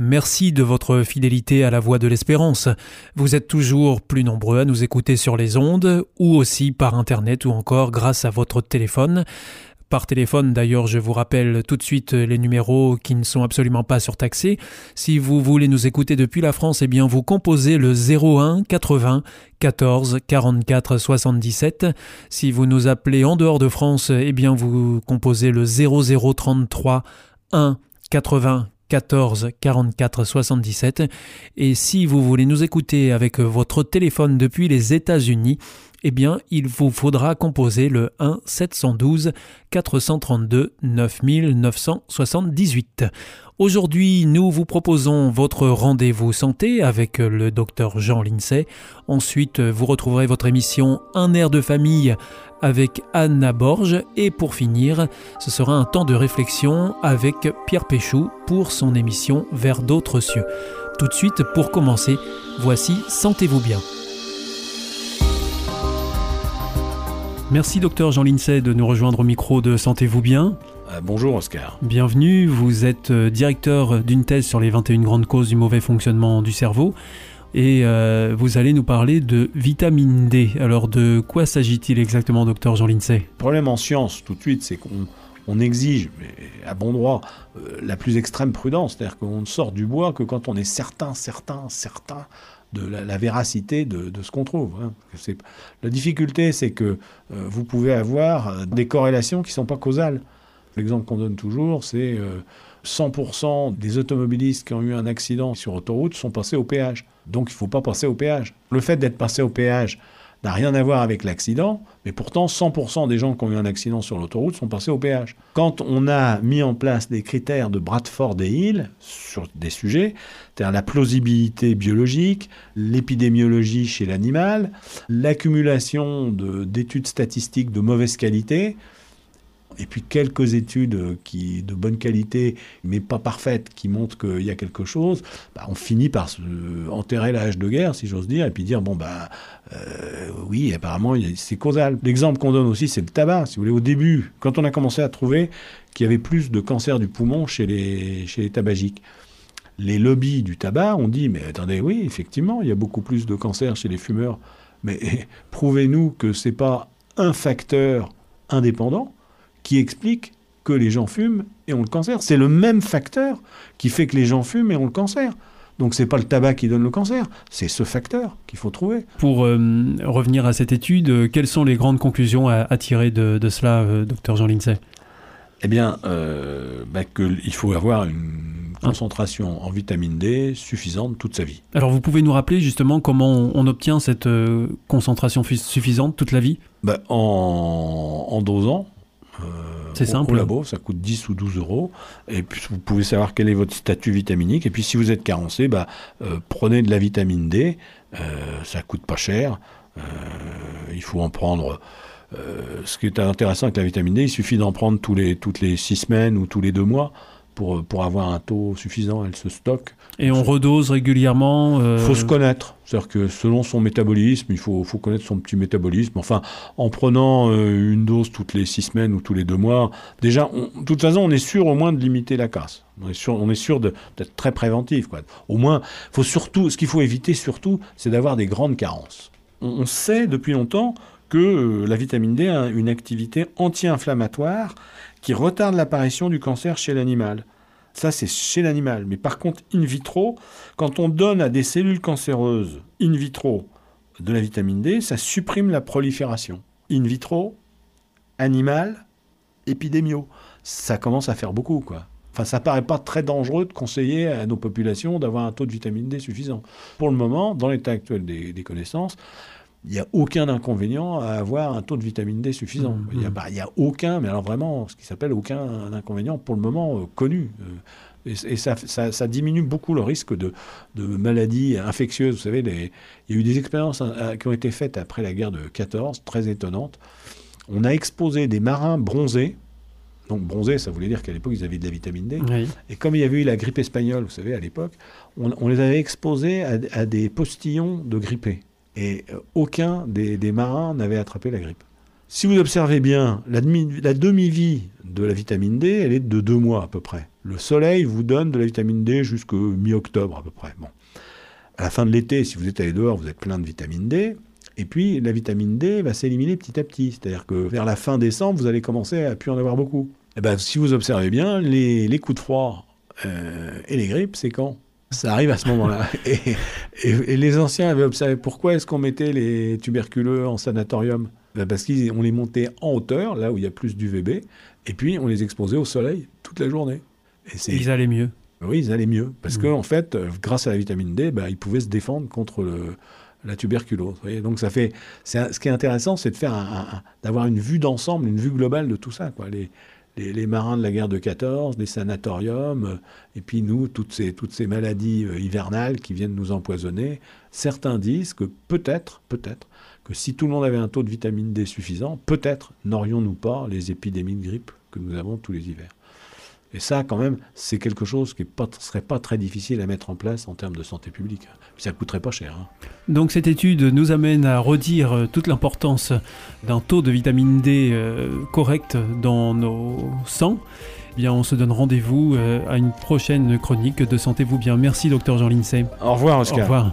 Merci de votre fidélité à la voix de l'espérance. Vous êtes toujours plus nombreux à nous écouter sur les ondes ou aussi par Internet ou encore grâce à votre téléphone. Par téléphone, d'ailleurs, je vous rappelle tout de suite les numéros qui ne sont absolument pas surtaxés. Si vous voulez nous écouter depuis la France, eh bien, vous composez le 01 80 14 44 77. Si vous nous appelez en dehors de France, eh bien, vous composez le 0033 1 80 14 44 77 et si vous voulez nous écouter avec votre téléphone depuis les États-Unis, eh bien, il vous faudra composer le 1 712 432 9978. Aujourd'hui, nous vous proposons votre rendez-vous santé avec le docteur Jean Lincey. Ensuite, vous retrouverez votre émission Un air de famille avec Anna Borge. Et pour finir, ce sera un temps de réflexion avec Pierre Péchou pour son émission Vers d'autres cieux. Tout de suite, pour commencer, voici Sentez-vous bien. Merci docteur Jean Lincey de nous rejoindre au micro de Sentez-vous bien. Euh, bonjour Oscar. Bienvenue, vous êtes euh, directeur d'une thèse sur les 21 grandes causes du mauvais fonctionnement du cerveau et euh, vous allez nous parler de vitamine D. Alors de quoi s'agit-il exactement docteur Jean Lincey? Le problème en science tout de suite c'est qu'on exige, à bon droit, la plus extrême prudence. C'est-à-dire qu'on ne sort du bois que quand on est certain, certain, certain de la, véracité de, ce qu'on trouve. Hein. La difficulté, c'est que euh, vous pouvez avoir euh, des corrélations qui ne sont pas causales. L'exemple qu'on donne toujours, c'est 100% euh, des automobilistes qui ont eu un accident sur autoroute sont passés au péage. Donc il ne faut pas passer au péage. Le fait d'être passé au péage n'a rien à voir avec l'accident, mais pourtant 100% des gens qui ont eu un accident sur l'autoroute sont passés au péage. Quand on a mis en place des critères de Bradford et Hill sur des sujets, c'est-à-dire la plausibilité biologique, l'épidémiologie chez l'animal, l'accumulation d'études statistiques de mauvaise qualité, et puis quelques études qui, de bonne qualité, mais pas parfaites, qui montrent qu'il y a quelque chose, bah, on finit par se enterrer la hache de guerre, si j'ose dire, et puis dire, bon, bah, euh, oui, apparemment, c'est causal. L'exemple qu'on donne aussi, c'est le tabac. Si vous voulez, au début, quand on a commencé à trouver qu'il y avait plus de cancer du poumon chez les, chez les tabagiques, les lobbies du tabac ont dit, mais attendez, oui, effectivement, il y a beaucoup plus de cancer chez les fumeurs, mais prouvez-nous que ce n'est pas un facteur indépendant qui explique que les gens fument et ont le cancer. C'est le même facteur qui fait que les gens fument et ont le cancer. Donc c'est pas le tabac qui donne le cancer, c'est ce facteur qu'il faut trouver. Pour euh, revenir à cette étude, euh, quelles sont les grandes conclusions à, tirer de, cela, euh, docteur Jean Lindsay? Eh bien, bah, qu'il faut avoir une concentration en vitamine D suffisante toute sa vie. Alors vous pouvez nous rappeler justement comment on, obtient cette concentration suffisante toute la vie? Bah, en, en dosant, c'est simple. Au labo, ça coûte 10 ou 12 euros. Et puis vous pouvez savoir quel est votre statut vitaminique. Et puis si vous êtes carencé, bah, euh, prenez de la vitamine D. Euh, ça coûte pas cher. il faut en prendre. ce qui est intéressant avec la vitamine D, il suffit d'en prendre tous les, toutes les 6 semaines ou tous les 2 mois pour, pour avoir un taux suffisant. Elle se stocke. Et on redose régulièrement Il euh, faut se connaître. C'est-à-dire que selon son métabolisme, il faut, faut, connaître son petit métabolisme. Enfin, en prenant euh, une dose toutes les six semaines ou tous les deux mois, déjà, de toute façon, on est sûr au moins de limiter la casse. On est sûr, on est sûr d'être très préventif. Quoi. Au moins, faut surtout, ce qu'il faut éviter surtout, c'est d'avoir des grandes carences. On, sait depuis longtemps que euh, la vitamine D a une activité anti-inflammatoire qui retarde l'apparition du cancer chez l'animal. Ça, c'est chez l'animal. Mais par contre, in vitro, quand on donne à des cellules cancéreuses in vitro de la vitamine D, ça supprime la prolifération. In vitro, animal, épidémio. Ça commence à faire beaucoup, quoi. Enfin, ça paraît pas très dangereux de conseiller à nos populations d'avoir un taux de vitamine D suffisant. Pour le moment, dans l'état actuel des connaissances, il n'y a aucun inconvénient à avoir un taux de vitamine D suffisant. Mmh. Il n'y a, aucun, mais alors vraiment, ce qui s'appelle aucun inconvénient pour le moment euh, connu. Euh, Et, ça, ça, diminue beaucoup le risque de, de maladies infectieuses. Vous savez, il y a eu des expériences hein, qui ont été faites après la guerre de 14, très étonnantes. On a exposé des marins bronzés. Donc bronzés, ça voulait dire qu'à l'époque, ils avaient de la vitamine D. Et comme il y avait eu la grippe espagnole, vous savez, à l'époque, on, les avait exposés à, des postillons de grippés. Et euh, aucun des, marins n'avait attrapé la grippe. Si vous observez bien, la, demi-vie de la vitamine D, elle est de deux mois à peu près. Le soleil vous donne de la vitamine D jusqu'au mi-octobre à peu près. Bon. À la fin de l'été, si vous êtes allé dehors, vous êtes plein de vitamine D. Et puis, la vitamine D va s'éliminer petit à petit. C'est-à-dire que vers la fin décembre, vous allez commencer à plus en avoir beaucoup. Et eh ben, si vous observez bien, les, coups de froid euh, et les grippes, c'est quand? Ça arrive à ce moment-là. et, les anciens avaient observé pourquoi est-ce qu'on mettait les tuberculeux en sanatorium? Ben, Parce qu'on les montait en hauteur, là où il y a plus d'UVB, et puis on les exposait au soleil toute la journée. Et ils allaient mieux. Oui, ils allaient mieux. Parce mmh. qu'en en fait, euh, grâce à la vitamine D, ben, ils pouvaient se défendre contre le, la tuberculose. Donc ça fait, ce qui est intéressant, c'est de faire d'avoir une vue d'ensemble, une vue globale de tout ça. Quoi. Les, les, marins de la guerre de 14, les sanatoriums, euh, et puis nous, toutes ces, maladies euh, hivernales qui viennent nous empoisonner. Certains disent que peut-être, peut-être, que si tout le monde avait un taux de vitamine D suffisant, peut-être n'aurions-nous pas les épidémies de grippe que nous avons tous les hivers. Et ça, quand même, c'est quelque chose qui ne serait pas très difficile à mettre en place en termes de santé publique. Ça ne coûterait pas cher. Hein. Donc cette étude nous amène à redire euh, toute l'importance d'un taux de vitamine D euh, correct dans nos sangs. Eh bien, on se donne rendez-vous euh, à une prochaine chronique de Sentez-vous bien. Merci, docteur Jean Lincey. Au revoir, Oscar. Au revoir.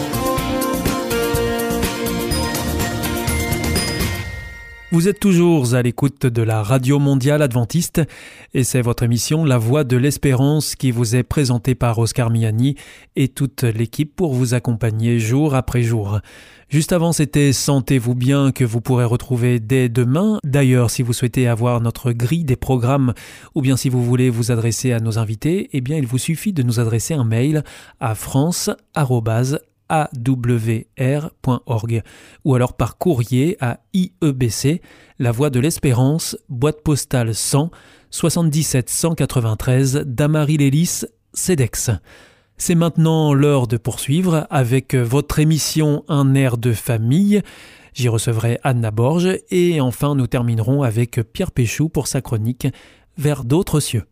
Vous êtes toujours à l'écoute de la Radio Mondiale Adventiste et c'est votre émission La Voix de l'Espérance qui vous est présentée par Oscar Miani et toute l'équipe pour vous accompagner jour après jour. Juste avant, c'était Sentez-vous bien que vous pourrez retrouver dès demain. D'ailleurs, si vous souhaitez avoir notre grille des programmes ou bien si vous voulez vous adresser à nos invités, eh bien, il vous suffit de nous adresser un mail à france awr.org ou alors par courrier à IEBC, La Voie de l'Espérance, boîte postale 100 77 193 Damary-Lélis, CEDEX. C'est maintenant l'heure de poursuivre avec votre émission Un air de famille. J'y recevrai Anna Borge et enfin nous terminerons avec Pierre Péchou pour sa chronique Vers d'autres cieux.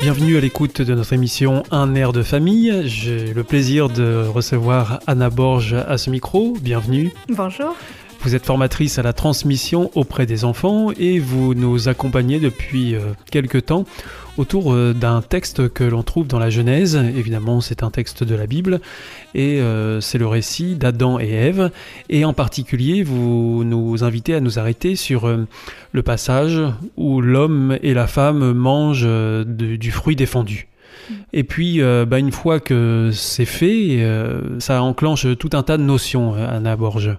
Bienvenue à l'écoute de notre émission Un air de famille. J'ai le plaisir de recevoir Anna Borge à ce micro. Bienvenue. Bonjour. Vous êtes formatrice à la transmission auprès des enfants et vous nous accompagnez depuis euh, quelque temps autour euh, d'un texte que l'on trouve dans la Genèse. Évidemment, c'est un texte de la Bible et euh, c'est le récit d'Adam et Ève. Et en particulier, vous nous invitez à nous arrêter sur le passage où l'homme et la femme mangent du fruit défendu. Et puis, bah, une fois que c'est fait, ça enclenche tout un tas de notions, Anna Borges.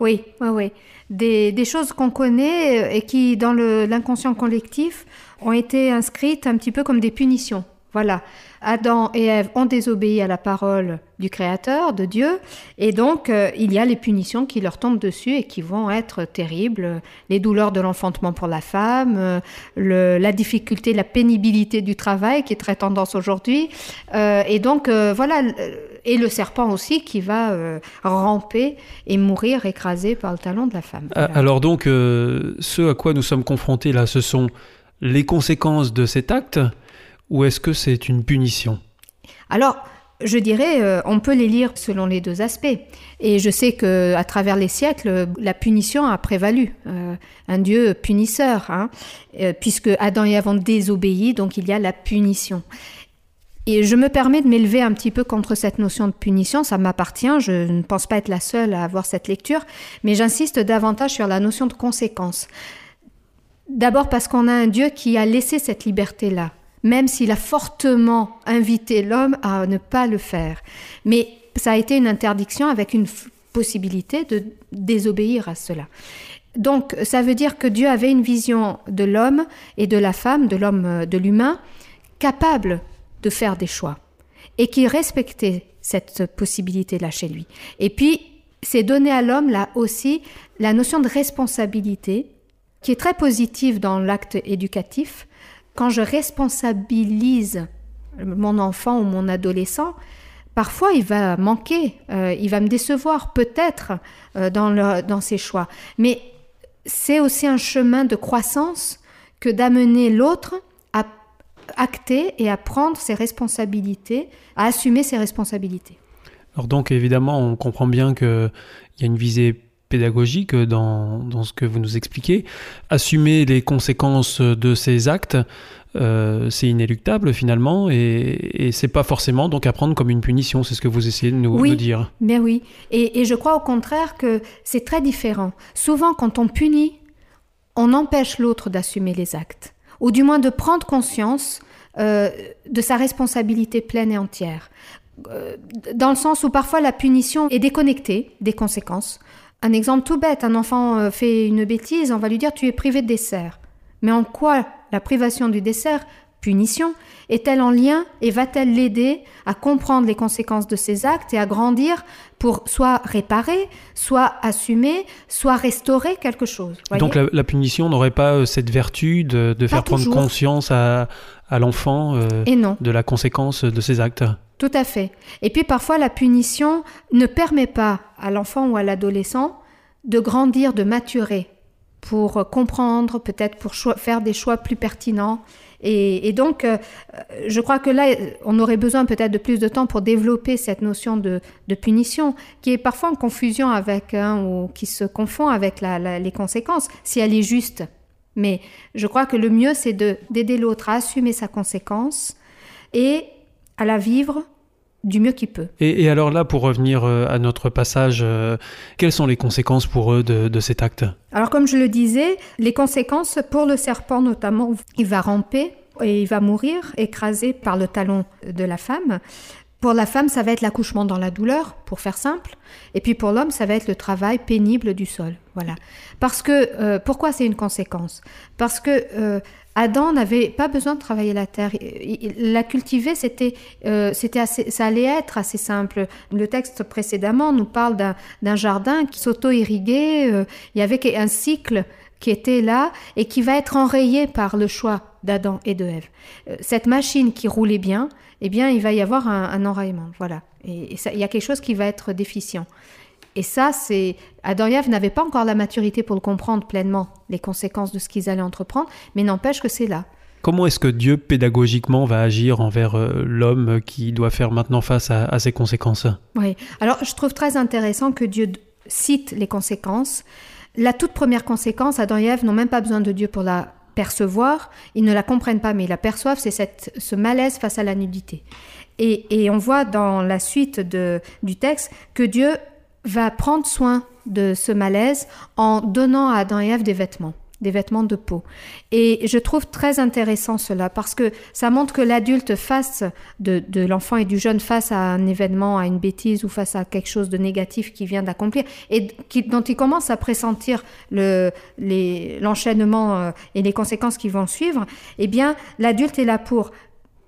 Oui, oui, oui. Des, des choses qu'on connaît euh, et qui, dans l'inconscient collectif, ont été inscrites un petit peu comme des punitions. Voilà. Adam et Ève ont désobéi à la parole du Créateur, de Dieu, et donc euh, il y a les punitions qui leur tombent dessus et qui vont être terribles. Les douleurs de l'enfantement pour la femme, euh, le, la difficulté, la pénibilité du travail qui est très tendance aujourd'hui. Euh, et donc voilà, et le serpent aussi qui va ramper et mourir écrasé par le talon de la femme. Voilà. Alors donc, ce à quoi nous sommes confrontés là, ce sont les conséquences de cet acte ou est-ce que c'est une punition? Alors, je dirais, euh, on peut les lire selon les deux aspects. Et je sais que à travers les siècles, la punition a prévalu. Euh, un Dieu punisseur, hein, euh, puisque Adam et Ève ont donc il y a la punition. Et je me permets de m'élever un petit peu contre cette notion de punition, ça m'appartient, je ne pense pas être la seule à avoir cette lecture, mais j'insiste davantage sur la notion de conséquence. D'abord parce qu'on a un Dieu qui a laissé cette liberté-là même s'il a fortement invité l'homme à ne pas le faire. Mais ça a été une interdiction avec une possibilité de désobéir à cela. Donc ça veut dire que Dieu avait une vision de l'homme et de la femme, de l'homme, euh, de l'humain, capable de faire des choix et qui respectait cette possibilité-là chez lui. Et puis, c'est donné à l'homme là aussi la notion de responsabilité qui est très positive dans l'acte éducatif, quand je responsabilise mon enfant ou mon adolescent, parfois il va manquer, euh, il va me décevoir peut-être euh, dans, dans ses choix. Mais c'est aussi un chemin de croissance que d'amener l'autre à acter et à prendre ses responsabilités, à assumer ses responsabilités. Alors donc évidemment, on comprend bien qu'il y a une visée pédagogique dans, dans, ce que vous nous expliquez. Assumer les conséquences de ces actes, euh, c'est inéluctable finalement, et, et c'est pas forcément donc à prendre comme une punition. C'est ce que vous essayez de nous, oui, nous dire. Bien oui, et, et je crois au contraire que c'est très différent. Souvent, quand on punit, on empêche l'autre d'assumer les actes, ou du moins de prendre conscience euh, de sa responsabilité pleine et entière euh, dans le sens où parfois la punition est déconnectée des conséquences. Un exemple tout bête, un enfant euh, fait une bêtise, on va lui dire tu es privé de dessert. Mais en quoi la privation du dessert, punition, est-elle en lien et va-t-elle l'aider à comprendre les conséquences de ses actes et à grandir pour soit réparer, soit assumer, soit restaurer quelque chose Donc la, la, punition n'aurait pas euh, cette vertu de, de faire prendre conscience à, à l'enfant euh, de la conséquence de ses actes? Tout à fait. Et puis parfois la punition ne permet pas à l'enfant ou à l'adolescent de grandir, de maturer pour comprendre, peut-être pour faire des choix plus pertinents. Et, et donc, euh, je crois que là, on aurait besoin peut-être de plus de temps pour développer cette notion de, de punition, qui est parfois en confusion avec, hein, ou qui se confond avec la, la, les conséquences, si elle est juste. Mais je crois que le mieux, c'est d'aider l'autre à assumer sa conséquence et à la vivre du mieux qu'il peut. Et, et, alors là, pour revenir euh, à notre passage, euh, quelles sont les conséquences pour eux de, de, cet acte? Alors comme je le disais, les conséquences pour le serpent notamment, il va ramper et il va mourir écrasé par le talon de la femme. Pour la femme, ça va être l'accouchement dans la douleur, pour faire simple. Et puis pour l'homme, ça va être le travail pénible du sol. Voilà. Parce que, euh, pourquoi c'est une conséquence? Parce que euh, Adam n'avait pas besoin de travailler la terre. La cultiver, c'était, euh, c'était assez, ça allait être assez simple. Le texte précédemment nous parle d'un jardin qui s'auto-irriguait. Euh, il y avait un cycle qui était là et qui va être enrayé par le choix d'Adam et de Ève. Euh, cette machine qui roulait bien, eh bien, il va y avoir un, un enrayement. Voilà. Et, et ça, il y a quelque chose qui va être déficient. Et ça, c'est Adam et Ève n'avaient pas encore la maturité pour le comprendre pleinement, les conséquences de ce qu'ils allaient entreprendre, mais n'empêche que c'est là. Comment est-ce que Dieu pédagogiquement va agir envers euh, l'homme qui doit faire maintenant face à, à, ces conséquences? Oui, alors je trouve très intéressant que Dieu cite les conséquences. La toute première conséquence, Adam et Ève n'ont même pas besoin de Dieu pour la percevoir, ils ne la comprennent pas, mais ils la perçoivent, c'est cette, ce malaise face à la nudité. Et, et on voit dans la suite de, du texte que Dieu va prendre soin de ce malaise en donnant à Adam et Ève des vêtements, des vêtements de peau. Et je trouve très intéressant cela parce que ça montre que l'adulte face de, de l'enfant et du jeune face à un événement, à une bêtise ou face à quelque chose de négatif qu'il vient d'accomplir et dont il commence à pressentir le, l'enchaînement euh, et les conséquences qui vont suivre, eh bien l'adulte est là pour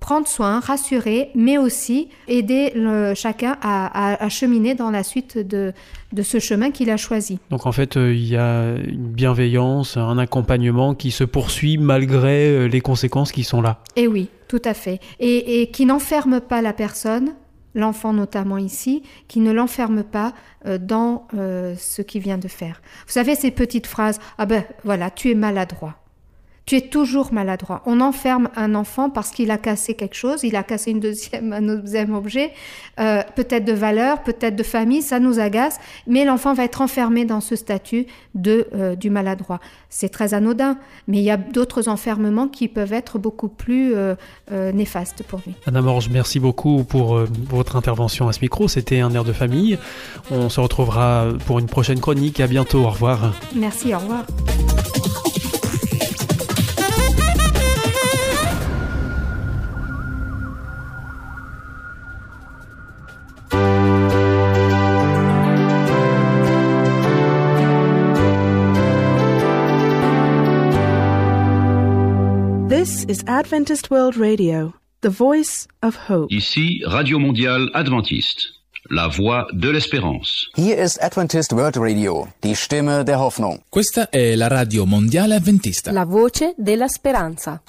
prendre soin, rassurer, mais aussi aider le, chacun à, à, à, cheminer dans la suite de, de ce chemin qu'il a choisi. Donc en fait, euh, il y a une bienveillance, un accompagnement qui se poursuit malgré euh, les conséquences qui sont là. Et oui, tout à fait. Et, et qui n'enferme pas la personne, l'enfant notamment ici, qui ne l'enferme pas euh, dans euh, ce qu'il vient de faire. Vous savez ces petites phrases, ah ben voilà, tu es maladroit. Tu es toujours maladroit. On enferme un enfant parce qu'il a cassé quelque chose, il a cassé une deuxième, un deuxième objet, euh, peut-être de valeur, peut-être de famille, ça nous agace, mais l'enfant va être enfermé dans ce statut de euh, du maladroit. C'est très anodin, mais il y a d'autres enfermements qui peuvent être beaucoup plus euh, néfastes pour lui. Anna Morge, merci beaucoup pour votre intervention à ce micro. C'était un air de famille. On se retrouvera pour une prochaine chronique. À bientôt. Au revoir. Merci. Au revoir. Is Adventist World Radio, the voice of hope. Ici, Radio Mondiale Adventiste, la voix de l'espérance. Hier ist Adventist World Radio, die Stimme der Hoffnung. Questa è la radio mondiale adventista. La voce della speranza.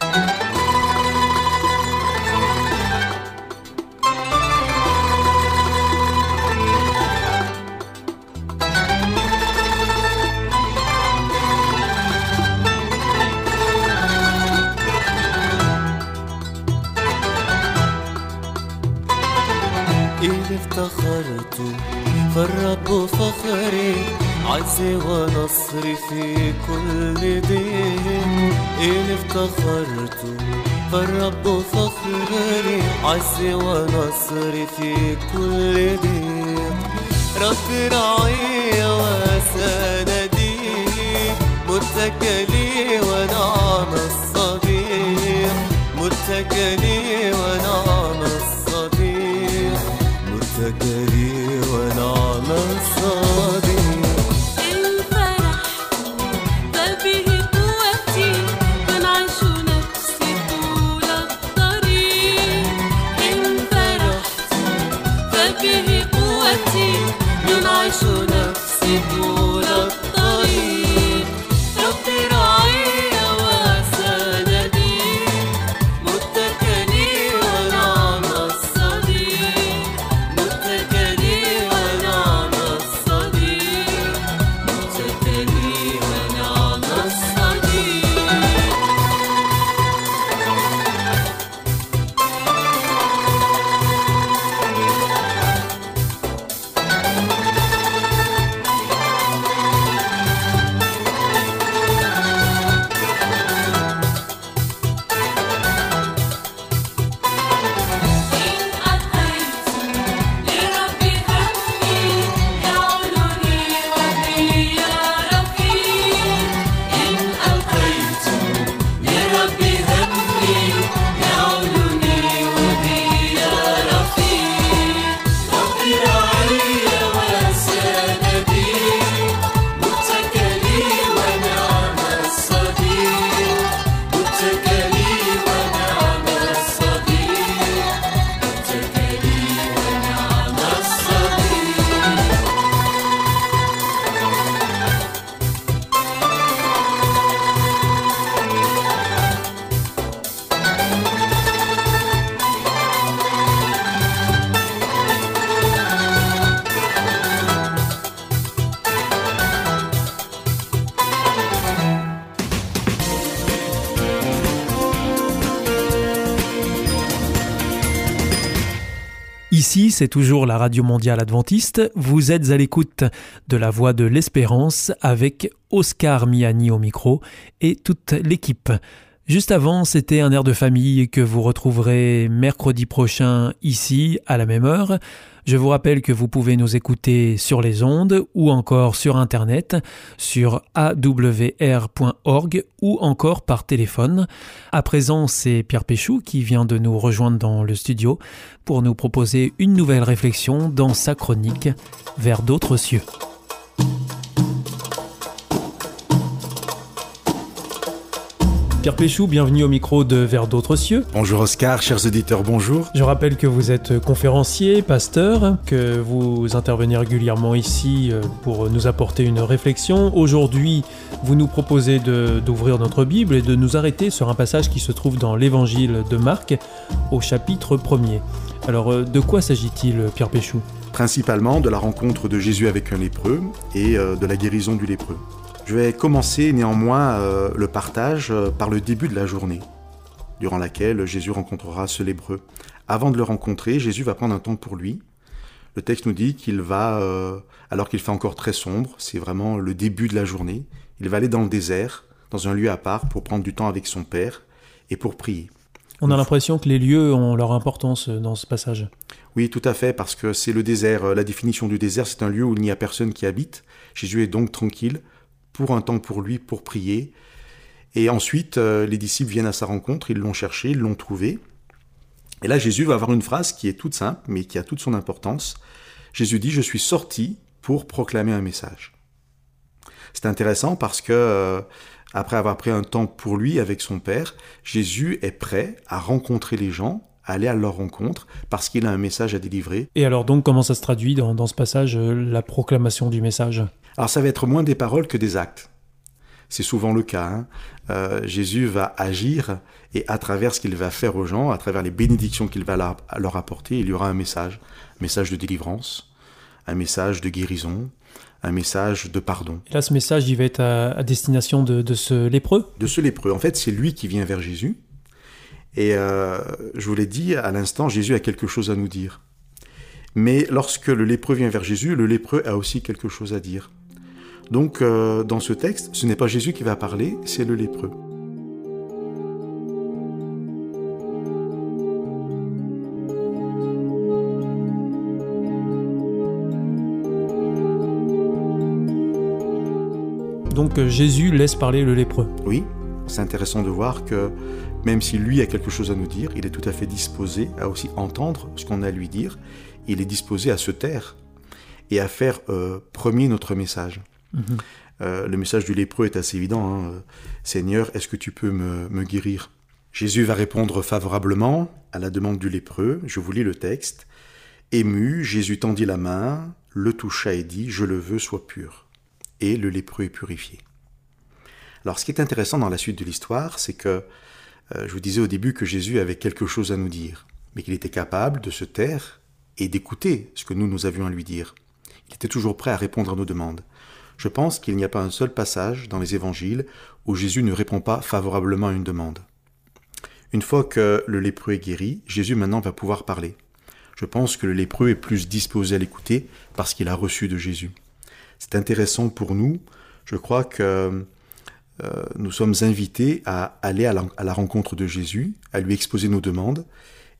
افتخرت فالرب فخري عزي ونصري في كل دين. إن افتخرت فالرب فخري عزي ونصري في كل دين. رب رعي وسندي متكلي ونعم الصديق متكلي c'est toujours la Radio Mondiale Adventiste. Vous êtes à l'écoute de la Voix de l'Espérance avec Oscar Miani au micro et toute l'équipe. Juste avant, c'était un air de famille que vous retrouverez mercredi prochain ici à la même heure. Je vous rappelle que vous pouvez nous écouter sur les ondes ou encore sur internet sur awr.org ou encore par téléphone. À présent, c'est Pierre Péchou qui vient de nous rejoindre dans le studio pour nous proposer une nouvelle réflexion dans sa chronique Vers d'autres cieux. Pierre Péchou, bienvenue au micro de Vers d'autres cieux. Bonjour Oscar, chers auditeurs, bonjour. Je rappelle que vous êtes conférencier, pasteur, que vous intervenez régulièrement ici euh, pour nous apporter une réflexion. Aujourd'hui, vous nous proposez d'ouvrir notre Bible et de nous arrêter sur un passage qui se trouve dans l'évangile de Marc au chapitre 1er. Alors, euh, de quoi s'agit-il, Pierre Péchou? Principalement de la rencontre de Jésus avec un lépreux et euh, de la guérison du lépreux. Je vais commencer néanmoins euh, le partage euh, par le début de la journée, durant laquelle Jésus rencontrera ce lépreux. Avant de le rencontrer, Jésus va prendre un temps pour lui. Le texte nous dit qu'il va, euh, alors qu'il fait encore très sombre, c'est vraiment le début de la journée, il va aller dans le désert, dans un lieu à part, pour prendre du temps avec son Père et pour prier. On a l'impression que les lieux ont leur importance dans ce passage. Oui, tout à fait, parce que c'est le désert. La définition du désert, c'est un lieu où il n'y a personne qui habite. Jésus est donc tranquille, pour un temps pour lui, pour prier. Et ensuite, euh, les disciples viennent à sa rencontre, ils l'ont cherché, ils l'ont trouvé. Et là, Jésus va avoir une phrase qui est toute simple, mais qui a toute son importance. Jésus dit, je suis sorti pour proclamer un message. C'est intéressant parce que, euh, après avoir pris un temps pour lui avec son Père, Jésus est prêt à rencontrer les gens, à aller à leur rencontre, parce qu'il a un message à délivrer. Et alors donc, comment ça se traduit dans, dans ce passage, euh, la proclamation du message? Alors ça va être moins des paroles que des actes. C'est souvent le cas. hein. Euh, Jésus va agir et à travers ce qu'il va faire aux gens, à travers les bénédictions qu'il va leur- apporter, il y aura un message. Un message de délivrance, un message de guérison, un message de pardon. Et là, ce message, il va être à, à destination de, de ce lépreux? De ce lépreux. En fait, c'est lui qui vient vers Jésus. Et euh, je vous l'ai dit à l'instant, Jésus a quelque chose à nous dire. Mais lorsque le lépreux vient vers Jésus, le lépreux a aussi quelque chose à dire. Donc, euh, dans ce texte, ce n'est pas Jésus qui va parler, c'est le lépreux. Donc euh, Jésus laisse parler le lépreux. Oui, c'est intéressant de voir que même si lui a quelque chose à nous dire, il est tout à fait disposé à aussi entendre ce qu'on a à lui dire. Il est disposé à se taire et à faire euh, premier notre message. Euh, le message du lépreux est assez évident. hein. Seigneur, est-ce que tu peux me, me guérir? Jésus va répondre favorablement à la demande du lépreux. Je vous lis le texte. Ému, Jésus tendit la main, le toucha et dit, Je le veux, sois pur. Et le lépreux est purifié. Alors ce qui est intéressant dans la suite de l'histoire, c'est que euh, je vous disais au début que Jésus avait quelque chose à nous dire, mais qu'il était capable de se taire et d'écouter ce que nous, nous avions à lui dire. Il était toujours prêt à répondre à nos demandes. Je pense qu'il n'y a pas un seul passage dans les évangiles où Jésus ne répond pas favorablement à une demande. Une fois que le lépreux est guéri, Jésus maintenant va pouvoir parler. Je pense que le lépreux est plus disposé à l'écouter parce qu'il a reçu de Jésus. C'est intéressant pour nous. Je crois que euh, nous sommes invités à aller à la, rencontre de Jésus, à lui exposer nos demandes,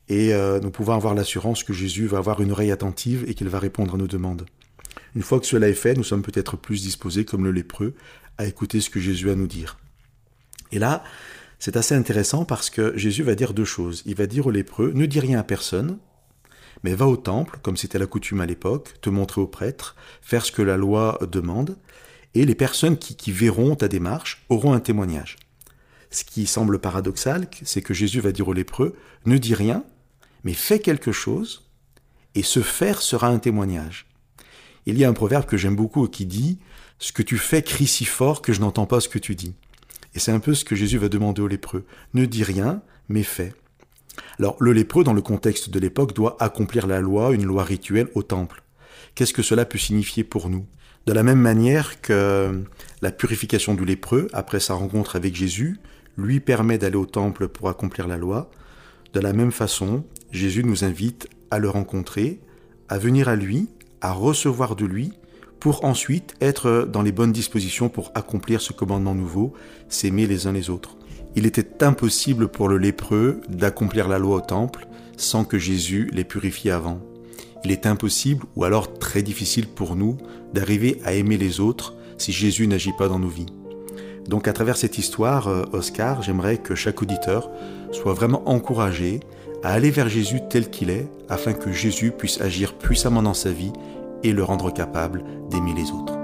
et euh, nous pouvons avoir l'assurance que Jésus va avoir une oreille attentive et qu'il va répondre à nos demandes. Une fois que cela est fait, nous sommes peut-être plus disposés, comme le lépreux, à écouter ce que Jésus a à nous dire. Et là, c'est assez intéressant parce que Jésus va dire deux choses. Il va dire au lépreux, ne dis rien à personne, mais va au temple, comme c'était la coutume à l'époque, te montrer au prêtre, faire ce que la loi demande, et les personnes qui, verront ta démarche auront un témoignage. Ce qui semble paradoxal, c'est que Jésus va dire au lépreux, ne dis rien, mais fais quelque chose, et ce faire sera un témoignage. Il y a un proverbe que j'aime beaucoup qui dit, ce que tu fais crie si fort que je n'entends pas ce que tu dis. Et c'est un peu ce que Jésus va demander au lépreux. Ne dis rien, mais fais. Alors, le lépreux, dans le contexte de l'époque, doit accomplir la loi, une loi rituelle au temple. Qu'est-ce que cela peut signifier pour nous? De la même manière que la purification du lépreux, après sa rencontre avec Jésus, lui permet d'aller au temple pour accomplir la loi, de la même façon, Jésus nous invite à le rencontrer, à venir à lui, à recevoir de lui, pour ensuite être dans les bonnes dispositions pour accomplir ce commandement nouveau, s'aimer les uns les autres. Il était impossible pour le lépreux d'accomplir la loi au temple sans que Jésus les purifie avant. Il est impossible, ou alors très difficile pour nous, d'arriver à aimer les autres si Jésus n'agit pas dans nos vies. Donc à travers cette histoire, euh, Oscar, j'aimerais que chaque auditeur soit vraiment encouragé à aller vers Jésus tel qu'il est, afin que Jésus puisse agir puissamment dans sa vie et le rendre capable d'aimer les autres.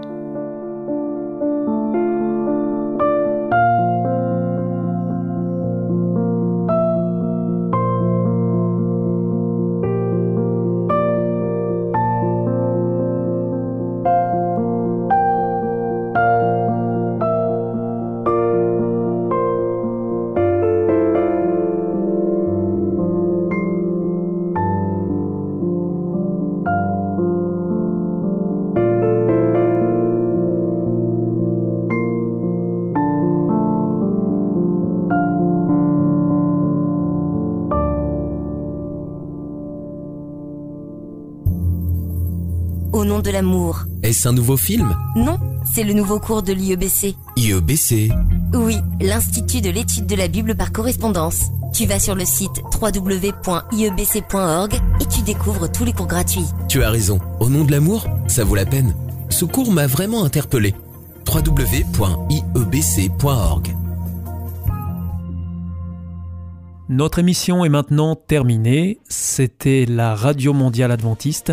Est-ce un nouveau film? Non, c'est le nouveau cours de l'IEBC. IEBC Oui, l'Institut de l'étude de la Bible par correspondance. Tu vas sur le site www.iebc.org et tu découvres tous les cours gratuits. Tu as raison. Au nom de l'amour, ça vaut la peine. Ce cours m'a vraiment interpellé. www.iebc.org Notre émission est maintenant terminée. C'était la Radio Mondiale Adventiste,